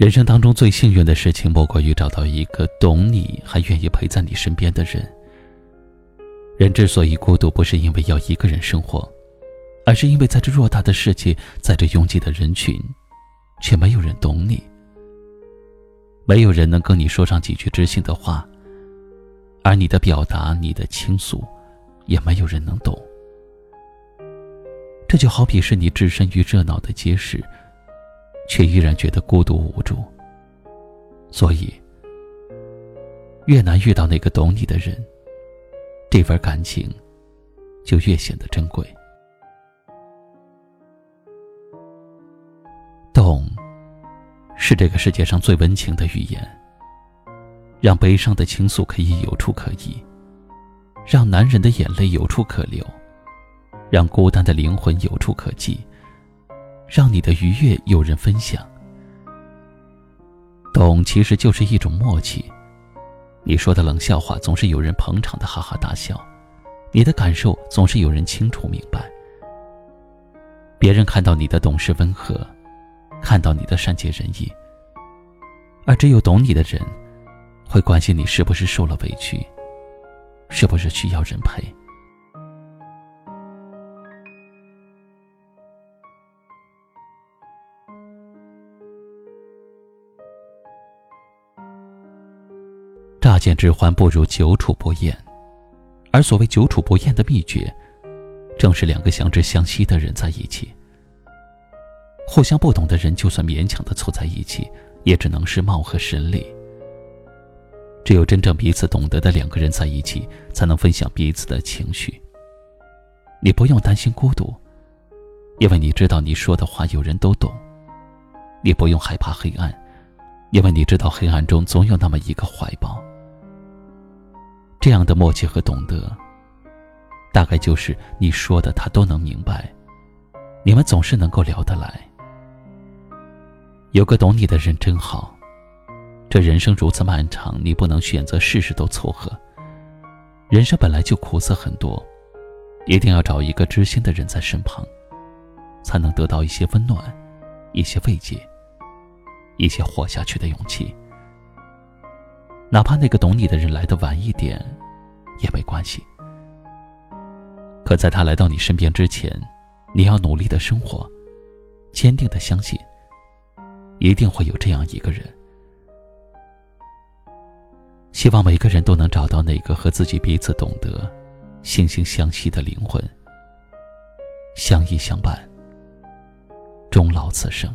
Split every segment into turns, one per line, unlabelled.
人生当中最幸运的事情，莫过于找到一个懂你还愿意陪在你身边的人。人之所以孤独，不是因为要一个人生活，而是因为在这偌大的世界，在这拥挤的人群，却没有人懂你，没有人能跟你说上几句知心的话，而你的表达、你的倾诉，也没有人能懂。这就好比是你置身于热闹的街市。却依然觉得孤独无助，所以越难遇到那个懂你的人，这份感情就越显得珍贵。懂，是这个世界上最温情的语言，让悲伤的倾诉可以有处可依，让男人的眼泪有处可流，让孤单的灵魂有处可寄。让你的愉悦有人分享，懂其实就是一种默契。你说的冷笑话总是有人捧场的哈哈大笑，你的感受总是有人清楚明白。别人看到你的懂事温和，看到你的善解人意，而只有懂你的人，会关心你是不是受了委屈，是不是需要人陪。见之欢不如久处不厌，而所谓久处不厌的秘诀，正是两个相知相惜的人在一起。互相不懂的人，就算勉强的凑在一起，也只能是貌合神离。只有真正彼此懂得的两个人在一起，才能分享彼此的情绪。你不用担心孤独，因为你知道你说的话有人都懂；你不用害怕黑暗，因为你知道黑暗中总有那么一个怀抱。这样的默契和懂得，大概就是你说的他都能明白，你们总是能够聊得来。有个懂你的人真好，这人生如此漫长，你不能选择事事都凑合。人生本来就苦涩很多，一定要找一个知心的人在身旁，才能得到一些温暖，一些慰藉，一些活下去的勇气。哪怕那个懂你的人来的晚一点，也没关系。可在他来到你身边之前，你要努力的生活，坚定的相信，一定会有这样一个人。希望每个人都能找到那个和自己彼此懂得、惺惺相惜的灵魂，相依相伴，终老此生。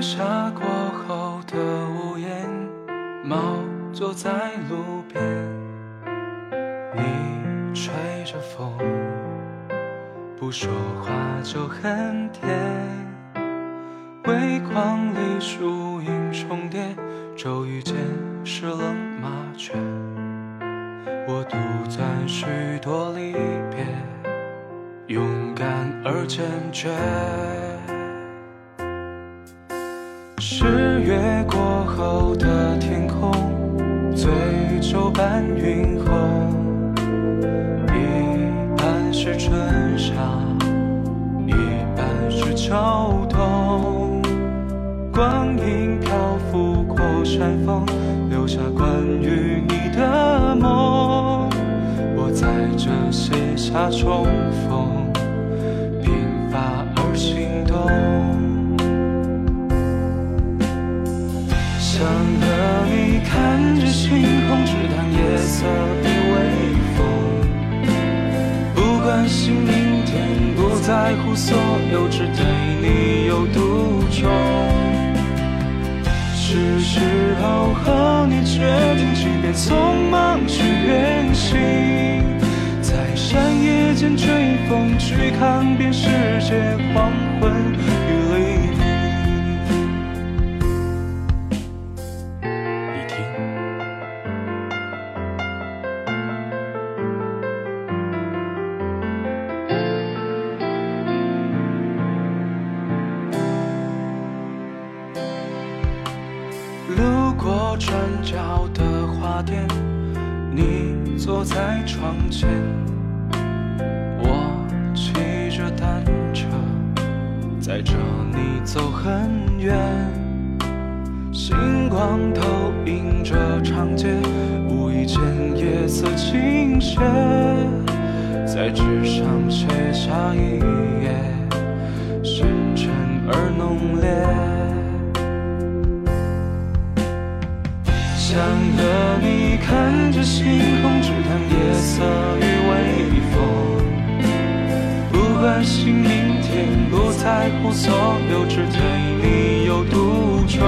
下过后的屋檐，猫坐在路边，你吹着风，不说话就很甜。微光里树影重叠，骤雨间是冷麻雀。我独赞许多离别，勇敢而坚决。十月过后的天空，醉酒伴云红，一半是春夏，一半是秋冬。光阴漂浮过山峰，留下关于你的梦。我在这写下重逢，所有，只对你有独钟。是时候和你决定，即便匆忙去远行，在山野间追风，去看遍世界黄昏转角的花店，你坐在窗前，我骑着单车，载着你走很远。星光投影着长街，无意间夜色倾斜，在纸上写下一关心明天，不在乎所有，只对你有独钟。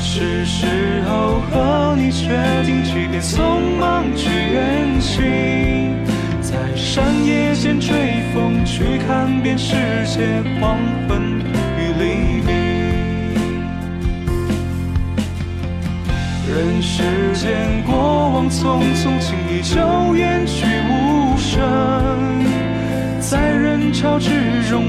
是时候和你决定，即便匆忙去远行，在山野间追风，去看遍世界黄昏与黎明。人世间过往匆匆，轻易就远去无声。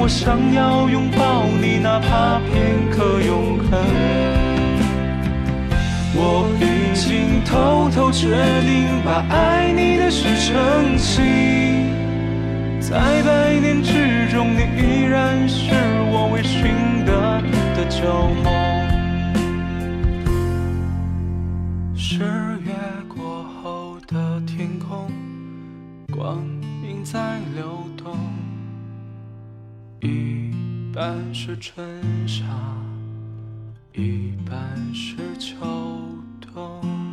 我想要拥抱你，哪怕片刻永恒。我已经偷偷决定，把爱你的事澄清。在百年之中，你依然是我未寻得的旧梦。十月过后的天空，光阴在流动，半是春夏，一半是秋冬。